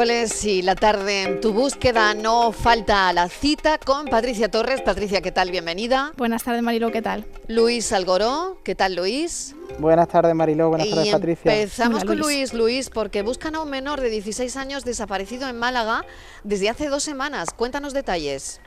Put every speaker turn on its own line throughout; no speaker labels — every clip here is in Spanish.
miércoles y la tarde en tu búsqueda no falta la cita con Patricia Torres. Patricia, ¿qué tal? Bienvenida.
Buenas tardes, Marilo, ¿qué tal?
Luis Algoró, ¿qué tal, Luis?
Buenas tardes, Mariló. Buenas tardes, Patricia.
Empezamos con Luis. Luis, porque buscan a un menor de 16 años desaparecido en Málaga desde hace dos semanas. Cuéntanos detalles.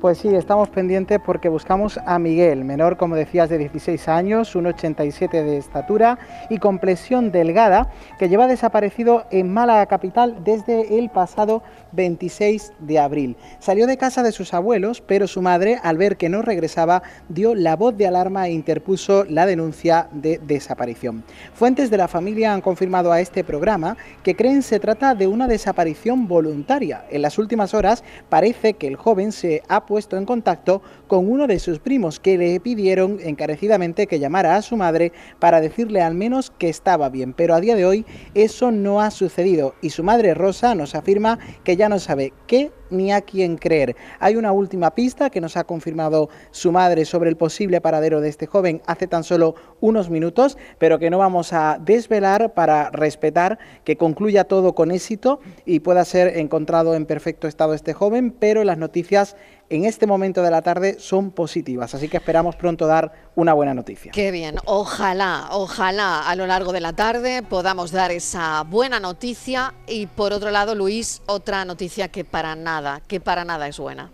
Pues sí, estamos pendientes porque buscamos a Miguel, menor, como decías, de 16 años, 1,87 de estatura y complexión delgada, que lleva desaparecido en Málaga capital desde el pasado 26 de abril. Salió de casa de sus abuelos, pero su madre, al ver que no regresaba, dio la voz de alarma e interpuso la denuncia de desaparición. Fuentes de la familia han confirmado a este programa que creen se trata de una desaparición voluntaria. En las últimas horas parece que el joven se ha puesto en contacto con uno de sus primos que le pidieron encarecidamente que llamara a su madre para decirle al menos que estaba bien, pero a día de hoy eso no ha sucedido y su madre Rosa nos afirma que ya no sabe qué ni a quién creer. Hay una última pista que nos ha confirmado su madre sobre el posible paradero de este joven hace tan solo unos minutos, pero que no vamos a desvelar para respetar que concluya todo con éxito y pueda ser encontrado en perfecto estado este joven, pero las noticias en este momento de la tarde son positivas, así que esperamos pronto dar una buena noticia.
Qué bien, ojalá, ojalá a lo largo de la tarde podamos dar esa buena noticia y por otro lado, Luis, otra noticia que para nada, que para nada es buena.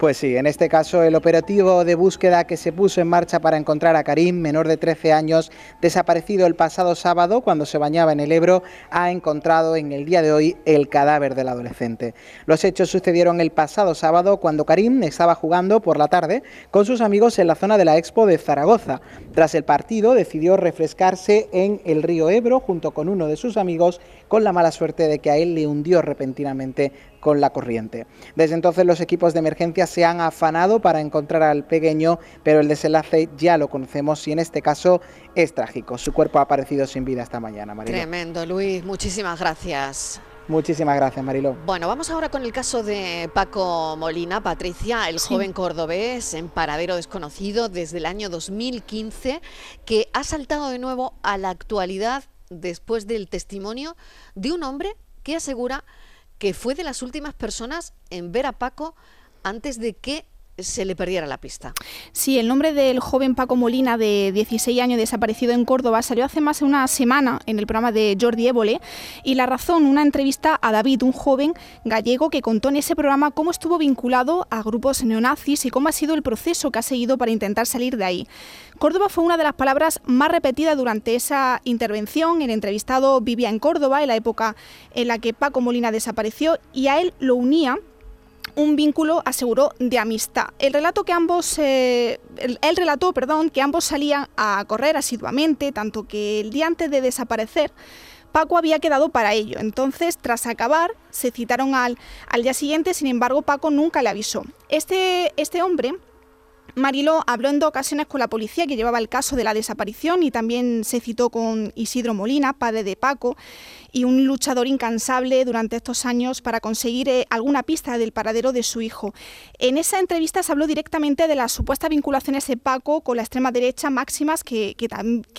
Pues sí, en este caso el operativo de búsqueda que se puso en marcha para encontrar a Karim, menor de 13 años, desaparecido el pasado sábado cuando se bañaba en el Ebro, ha encontrado en el día de hoy el cadáver del adolescente. Los hechos sucedieron el pasado sábado cuando Karim estaba jugando por la tarde con sus amigos en la zona de la Expo de Zaragoza. Tras el partido decidió refrescarse en el río Ebro junto con uno de sus amigos con la mala suerte de que a él le hundió repentinamente con la corriente. Desde entonces los equipos de emergencia se han afanado para encontrar al pequeño, pero el desenlace ya lo conocemos y en este caso es trágico. Su cuerpo ha aparecido sin vida esta mañana, Mariló.
Tremendo, Luis. Muchísimas gracias.
Muchísimas gracias, Mariló.
Bueno, vamos ahora con el caso de Paco Molina, Patricia, el joven cordobés en paradero desconocido desde el año 2015, que ha saltado de nuevo a la actualidad después del testimonio de un hombre que asegura que fue de las últimas personas en ver a Paco antes de que se le perdiera la pista.
Sí, el nombre del joven Paco Molina, de 16 años, desaparecido en Córdoba, salió hace más de una semana en el programa de Jordi Évole y la razón, una entrevista a David, un joven gallego que contó en ese programa cómo estuvo vinculado a grupos neonazis y cómo ha sido el proceso que ha seguido para intentar salir de ahí. Córdoba fue una de las palabras más repetidas durante esa intervención. El entrevistado vivía en Córdoba en la época en la que Paco Molina desapareció y a él lo unía un vínculo, aseguró, de amistad. El relato que ambos, eh, el, relató, perdón, que ambos salían a correr asiduamente, tanto que el día antes de desaparecer, Paco había quedado para ello. Entonces, tras acabar, se citaron al, al día siguiente, sin embargo, Paco nunca le avisó. Este, este hombre Marilo habló en dos ocasiones con la policía que llevaba el caso de la desaparición y también se citó con Isidro Molina, padre de Paco, y un luchador incansable durante estos años para conseguir eh, alguna pista del paradero de su hijo. En esa entrevista se habló directamente de las supuestas vinculaciones de Paco con la extrema derecha máximas que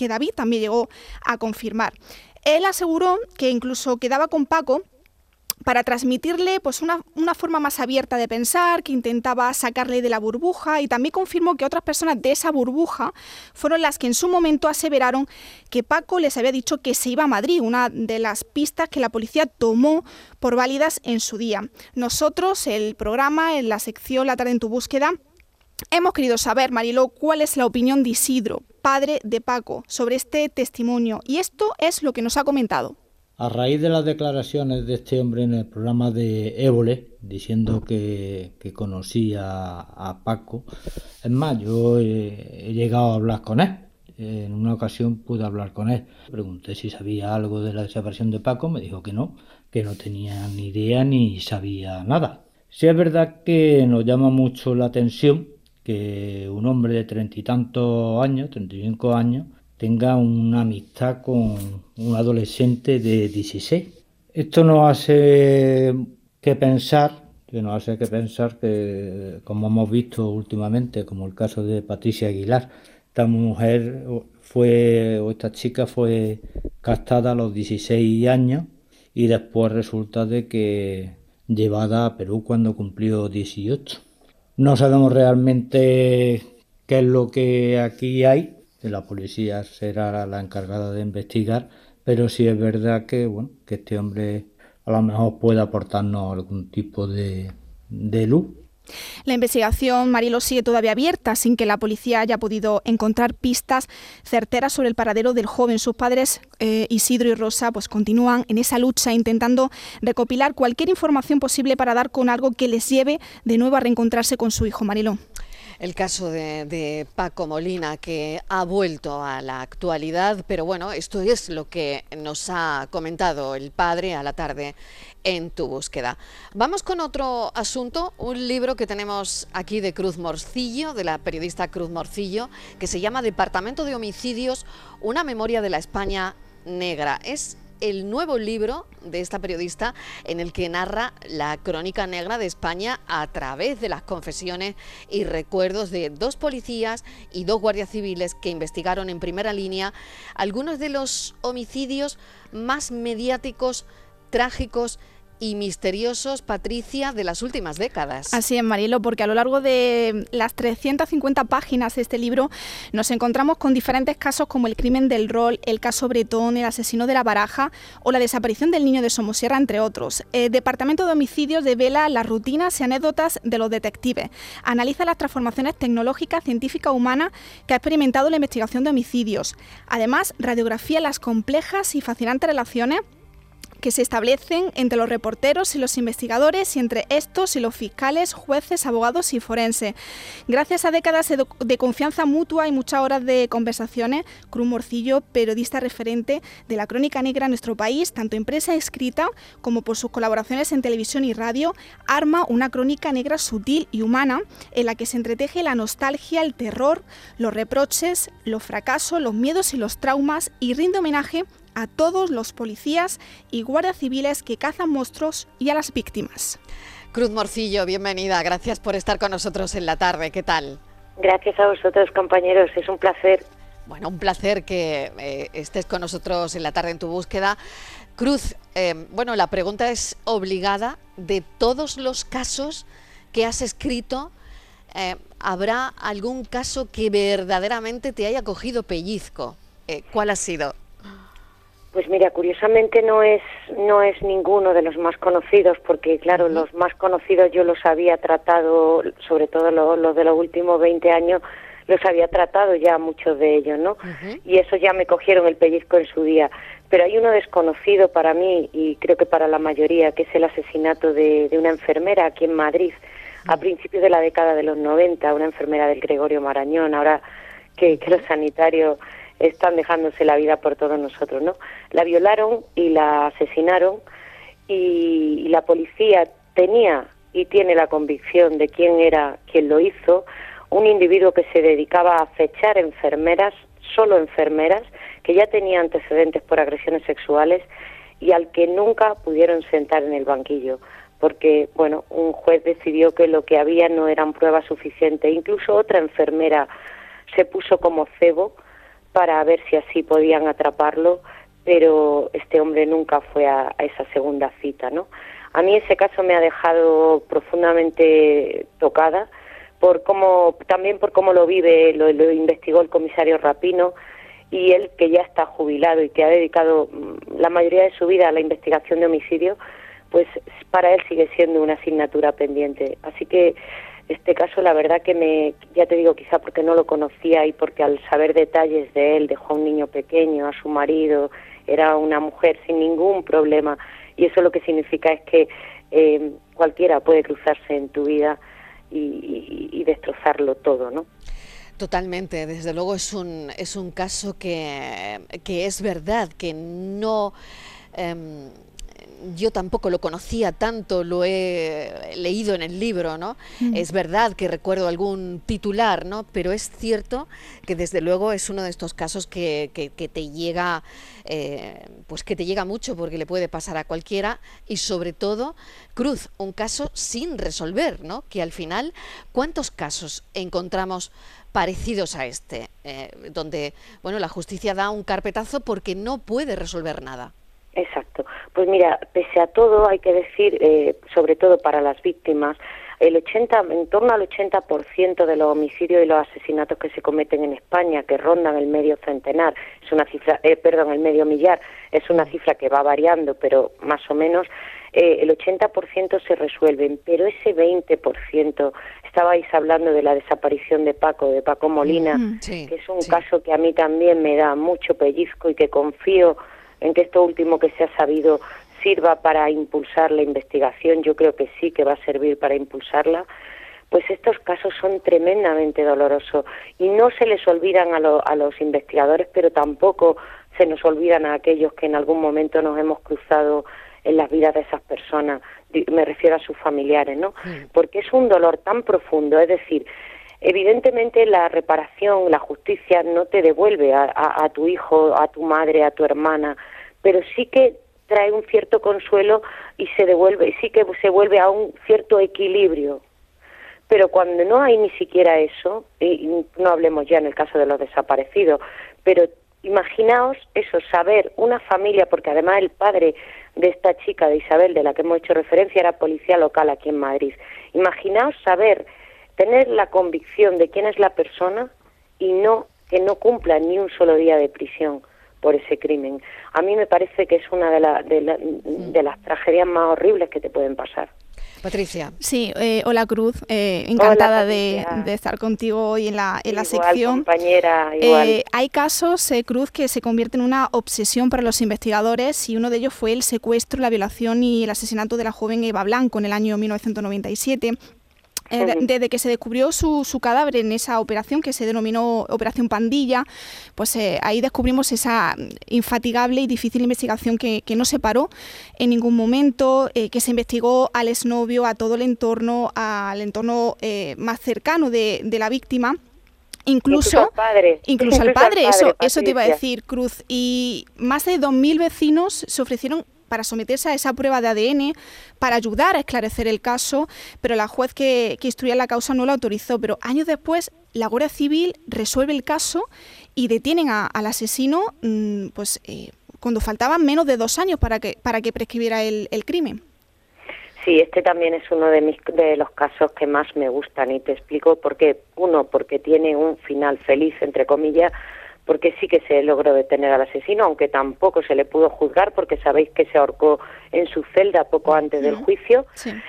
David también llegó a confirmar. Él aseguró que incluso quedaba con Paco para transmitirle pues una, forma más abierta de pensar, que intentaba sacarle de la burbuja y también confirmó que otras personas de esa burbuja fueron las que en su momento aseveraron que Paco les había dicho que se iba a Madrid, una de las pistas que la policía tomó por válidas en su día. Nosotros, el programa, en la sección La tarde en tu búsqueda, hemos querido saber, Mariló, cuál es la opinión de Isidro, padre de Paco, sobre este testimonio y esto es lo que nos ha comentado.
A raíz de las declaraciones de este hombre en el programa de Évole, diciendo que, conocía a Paco, es más, yo he, llegado a hablar con él. En una ocasión pude hablar con él. Pregunté si sabía algo de la desaparición de Paco, me dijo que no, que no tenía ni idea ni sabía nada. Sí es verdad que nos llama mucho la atención que un hombre de treinta y tantos años, treinta y cinco años, tenga una amistad con un adolescente de 16. Esto nos hace que pensar, que hace que pensar que, como hemos visto últimamente, como el caso de Patricia Aguilar, esta mujer fue, o esta chica fue castada a los 16 años y después resulta de que llevada a Perú cuando cumplió 18. No sabemos realmente qué es lo que aquí hay, la policía será la encargada de investigar, pero sí es verdad que bueno, que este hombre a lo mejor puede aportarnos algún tipo de, de luz.
La investigación, Marilo, sigue todavía abierta sin que la policía haya podido encontrar pistas certeras sobre el paradero del joven. Sus padres, eh, Isidro y Rosa, pues continúan en esa lucha intentando recopilar cualquier información posible para dar con algo que les lleve de nuevo a reencontrarse con su hijo, Marilo
el caso de, Paco Molina, que ha vuelto a la actualidad, pero bueno, esto es lo que nos ha comentado el padre a la tarde en tu búsqueda. Vamos con otro asunto, un libro que tenemos aquí de Cruz Morcillo, de la periodista Cruz Morcillo, que se llama Departamento de Homicidios, una memoria de la España negra. Es el nuevo libro de esta periodista en el que narra la crónica negra de España a través de las confesiones y recuerdos de dos policías y dos guardias civiles que investigaron en primera línea algunos de los homicidios más mediáticos, trágicos y misteriosos, Patricia, de las últimas décadas.
Así es, Marilo, porque a lo largo de las 350 páginas de este libro nos encontramos con diferentes casos como el crimen del rol, el caso Bretón, el asesino de la baraja o la desaparición del niño de Somosierra, entre otros. El Departamento de Homicidios devela las rutinas y anécdotas de los detectives, analiza las transformaciones tecnológicas, científicas, humanas que ha experimentado la investigación de homicidios. Además, radiografía las complejas y fascinantes relaciones que se establecen entre los reporteros y los investigadores y entre estos y los fiscales, jueces, abogados y forenses. Gracias a décadas de, confianza mutua y muchas horas de conversaciones, Cruz Morcillo, periodista referente de la crónica negra en nuestro país, tanto en prensa escrita como por sus colaboraciones en televisión y radio, arma una crónica negra sutil y humana en la que se entreteje la nostalgia, el terror, los reproches, los fracasos, los miedos y los traumas y rinde homenaje a todos los policías y guardias civiles que cazan monstruos y a las víctimas.
Cruz Morcillo, bienvenida. Gracias por estar con nosotros en la tarde. ¿Qué tal?
Gracias a vosotros, compañeros. Es un placer.
Bueno, un placer que eh, estés con nosotros en la tarde en tu búsqueda. Cruz, eh, bueno, la pregunta es obligada. De todos los casos que has escrito, eh, ¿habrá algún caso que verdaderamente te haya cogido pellizco? ¿Cuál ha sido?
Pues mira, curiosamente no es no es ninguno de los más conocidos, porque claro, los más conocidos yo los había tratado, sobre todo los de los últimos 20 años, los había tratado ya muchos de ellos, ¿no? Y eso ya me cogieron el pellizco en su día. Pero hay uno desconocido para mí y creo que para la mayoría, que es el asesinato de, una enfermera aquí en Madrid a principios de la década de los 90, una enfermera del Gregorio Marañón, ahora que, que los sanitarios están dejándose la vida por todos nosotros, ¿no? La violaron y la asesinaron y, la policía tenía y tiene la convicción de quién era quien lo hizo, un individuo que se dedicaba a fechar enfermeras, solo enfermeras, que ya tenía antecedentes por agresiones sexuales y al que nunca pudieron sentar en el banquillo, porque, bueno, un juez decidió que lo que había no eran pruebas suficientes. Incluso otra enfermera se puso como cebo para ver si así podían atraparlo, pero este hombre nunca fue a, esa segunda cita, ¿no? A mí ese caso me ha dejado profundamente tocada por cómo, también por cómo lo vive, lo, lo investigó el comisario Rapino y él que ya está jubilado y que ha dedicado mm, la mayoría de su vida a la investigación de homicidio, pues para él sigue siendo una asignatura pendiente. Así que este caso la verdad que me, ya te digo, quizá porque no lo conocía y porque al saber detalles de él, dejó a un niño pequeño, a su marido, era una mujer sin ningún problema y eso lo que significa es que eh, cualquiera puede cruzarse en tu vida y, destrozarlo todo, ¿no?
Totalmente, desde luego es un, es un caso que, que es verdad, que no... Em, yo tampoco lo conocía tanto, lo he leído en el libro, ¿no? Es verdad que recuerdo algún titular, ¿no? Pero es cierto que desde luego es uno de estos casos que, te llega, eh, pues que te llega mucho porque le puede pasar a cualquiera y sobre todo, Cruz, un caso sin resolver, ¿no? Que al final, ¿cuántos casos encontramos parecidos a este, eh, donde, bueno, la justicia da un carpetazo porque no puede resolver nada?
Exacto. Pues mira, pese a todo, hay que decir, eh, sobre todo para las víctimas, el 80, en torno al 80% de los homicidios y los asesinatos que se cometen en España, que rondan el medio centenar, es una cifra, eh, perdón, el medio millar, es una cifra que va variando, pero más o menos eh, el 80% se resuelven, pero ese 20%, estabais hablando de la desaparición de Paco, de Paco Molina, que es un caso que a mí también me da mucho pellizco y que confío en que esto último que se ha sabido sirva para impulsar la investigación, yo creo que sí que va a servir para impulsarla, pues estos casos son tremendamente dolorosos y no se les olvidan a, a los investigadores, pero tampoco se nos olvidan a aquellos que en algún momento nos hemos cruzado en las vidas de esas personas, me refiero a sus familiares, ¿no? Porque es un dolor tan profundo, es decir, evidentemente la reparación, la justicia no te devuelve a, a, tu hijo, a tu madre, a tu hermana, pero sí que trae un cierto consuelo y se devuelve, sí que se vuelve a un cierto equilibrio. Pero cuando no hay ni siquiera eso, y no hablemos ya en el caso de los desaparecidos, pero imaginaos eso, saber una familia, porque además el padre de esta chica, de Isabel, de la que hemos hecho referencia, era policía local aquí en Madrid. Imaginaos saber, tener la convicción de quién es la persona y no que no cumpla ni un solo día de prisión por ese crimen. A mí me parece que es una de, de las tragedias más horribles que te pueden pasar.
Patricia.
Sí, eh, hola Cruz, eh, encantada de, estar contigo hoy en la, en la sección.
compañera, igual.
Eh, hay casos, Cruz, que se convierten en una obsesión para los investigadores y uno de ellos fue el secuestro, la violación y el asesinato de la joven Eva Blanco en el año 1997 eh, desde que se descubrió su, su, cadáver en esa operación que se denominó Operación Pandilla, pues eh, ahí descubrimos esa infatigable y difícil investigación que, no se paró en ningún momento, eh, que se investigó al exnovio, a todo el entorno, al entorno más cercano de, la víctima. Incluso,
al padre,
incluso al padre, eso, eso te iba a decir, Cruz. Y más de 2.000 vecinos se ofrecieron para someterse a esa prueba de ADN, para ayudar a esclarecer el caso, pero la juez que, instruía la causa no la autorizó. Pero años después, la Guardia Civil resuelve el caso y detienen al asesino mm, pues, eh, cuando faltaban menos de dos años para que, para que prescribiera el, crimen.
Sí, este también es uno de, mis, de los casos que más me gustan y te explico por qué. Uno, porque tiene un final feliz, entre comillas, porque sí que se logró detener al asesino, aunque tampoco se le pudo juzgar, porque sabéis que se ahorcó en su celda poco antes del juicio.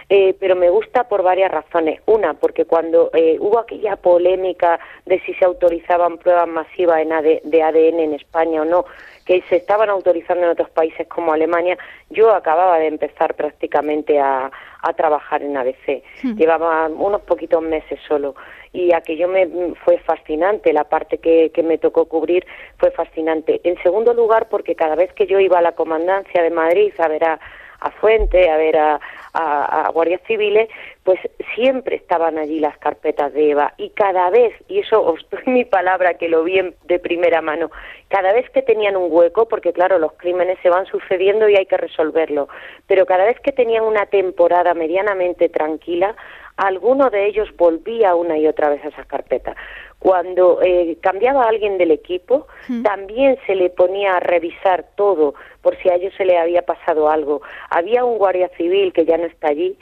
Eh, pero me gusta por varias razones. Una, porque cuando eh, hubo aquella polémica de si se autorizaban pruebas masivas en de ADN en España o no, que se estaban autorizando en otros países como Alemania, yo acababa de empezar prácticamente a, a trabajar en ABC. Llevaba unos poquitos meses solo y aquello me fue fascinante, la parte que, que me tocó cubrir fue fascinante. En segundo lugar, porque cada vez que yo iba a la comandancia de Madrid a ver a, a Fuente, a ver a, a, guardias civiles, pues siempre estaban allí las carpetas de Eva y cada vez, y eso os doy mi palabra que lo vi de primera mano, cada vez que tenían un hueco, porque claro, los crímenes se van sucediendo y hay que resolverlo, pero cada vez que tenían una temporada medianamente tranquila, alguno de ellos volvía una y otra vez a esa carpeta. Cuando eh, cambiaba a alguien del equipo, también se le ponía a revisar todo por si a ellos se le había pasado algo. Había un guardia civil que ya no está allí,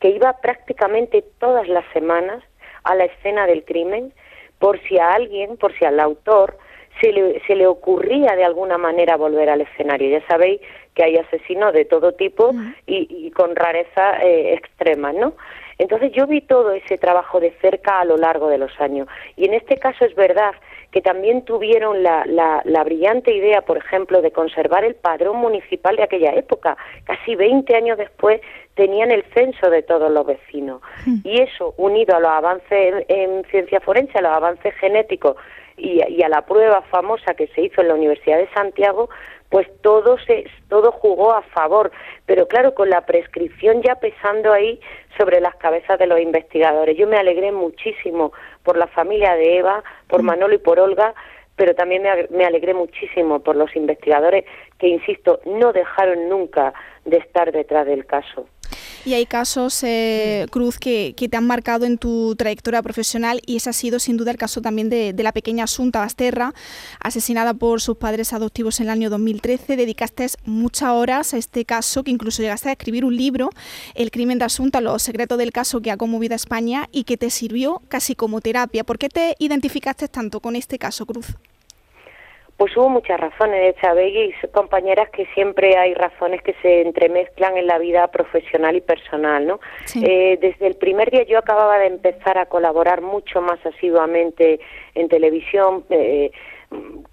que iba prácticamente todas las semanas a la escena del crimen por si a alguien, por si al autor se le, se le ocurría de alguna manera volver al escenario. Ya sabéis que hay asesinos de todo tipo y, con rareza eh, extrema, ¿no? Entonces yo vi todo ese trabajo de cerca a lo largo de los años. Y en este caso es verdad que también tuvieron la, la, brillante idea, por ejemplo, de conservar el padrón municipal de aquella época. Casi 20 años después tenían el censo de todos los vecinos. Hmm. Y eso, unido a los avances en, ciencia forense, a los avances genéticos y, y, a la prueba famosa que se hizo en la Universidad de Santiago, pues todo se todo jugó a favor, pero claro, con la prescripción ya pesando ahí sobre las cabezas de los investigadores. Yo me alegré muchísimo por la familia de Eva, por mm. Manolo y por Olga, pero también me alegré muchísimo por los investigadores que, insisto, no dejaron nunca de estar detrás del caso.
Y hay casos, eh, Cruz, que, te han marcado en tu trayectoria profesional y ese ha sido sin duda el caso también de, la pequeña Asunta Basterra, asesinada por sus padres adoptivos en el año 2013. Dedicaste muchas horas a este caso, que incluso llegaste a escribir un libro, El crimen de Asunta, los secretos del caso que ha conmovido a España y que te sirvió casi como terapia. ¿Por qué te identificaste tanto con este caso, Cruz?
Pues hubo muchas razones, sabéis, compañeras, que siempre hay razones que se entremezclan en la vida profesional y personal, ¿no? Eh, desde el primer día yo acababa de empezar a colaborar mucho más asiduamente en televisión, eh,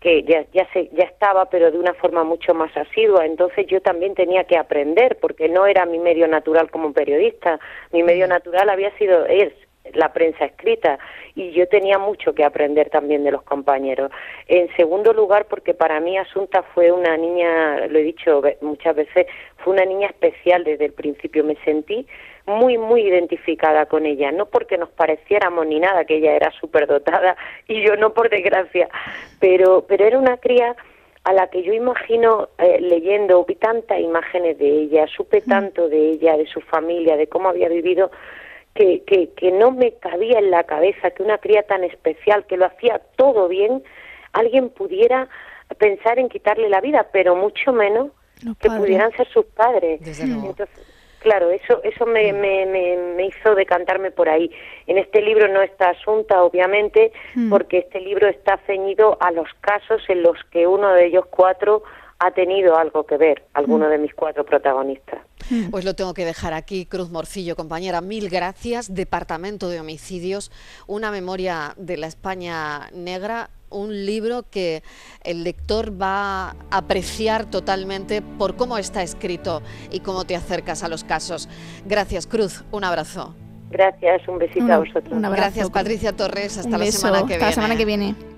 que ya, ya, se, ya estaba, pero de una forma mucho más asidua. Entonces yo también tenía que aprender, porque no era mi medio natural como periodista. Mi medio natural había sido, es la prensa escrita y yo tenía mucho que aprender también de los compañeros. En segundo lugar, porque para mí Asunta fue una niña, lo he dicho muchas veces, fue una niña especial desde el principio. Me sentí muy, muy identificada con ella, no porque nos pareciéramos ni nada, que ella era dotada y yo no por desgracia, pero, pero era una cría a la que yo imagino eh, leyendo, vi tantas imágenes de ella, supe tanto de ella, de su familia, de cómo había vivido que, que, no me cabía en la cabeza que una cría tan especial, que lo hacía todo bien, alguien pudiera pensar en quitarle la vida, pero mucho menos que pudieran ser sus padres. Entonces, claro, eso eso me, me, me, hizo decantarme por ahí. En este libro no está asunta, obviamente, mm. porque este libro está ceñido a los casos en los que uno de ellos cuatro ha tenido algo que ver, alguno mm. de mis cuatro protagonistas.
Mm. Pues lo tengo que dejar aquí, Cruz Morcillo, compañera. Mil gracias. Departamento de Homicidios, una memoria de la España negra, un libro que el lector va a apreciar totalmente por cómo está escrito y cómo te acercas a los casos. Gracias, Cruz. Un abrazo.
Gracias, un besito a vosotros.
Gracias, Patricia Torres. Hasta la semana que viene.
Hasta la semana que viene.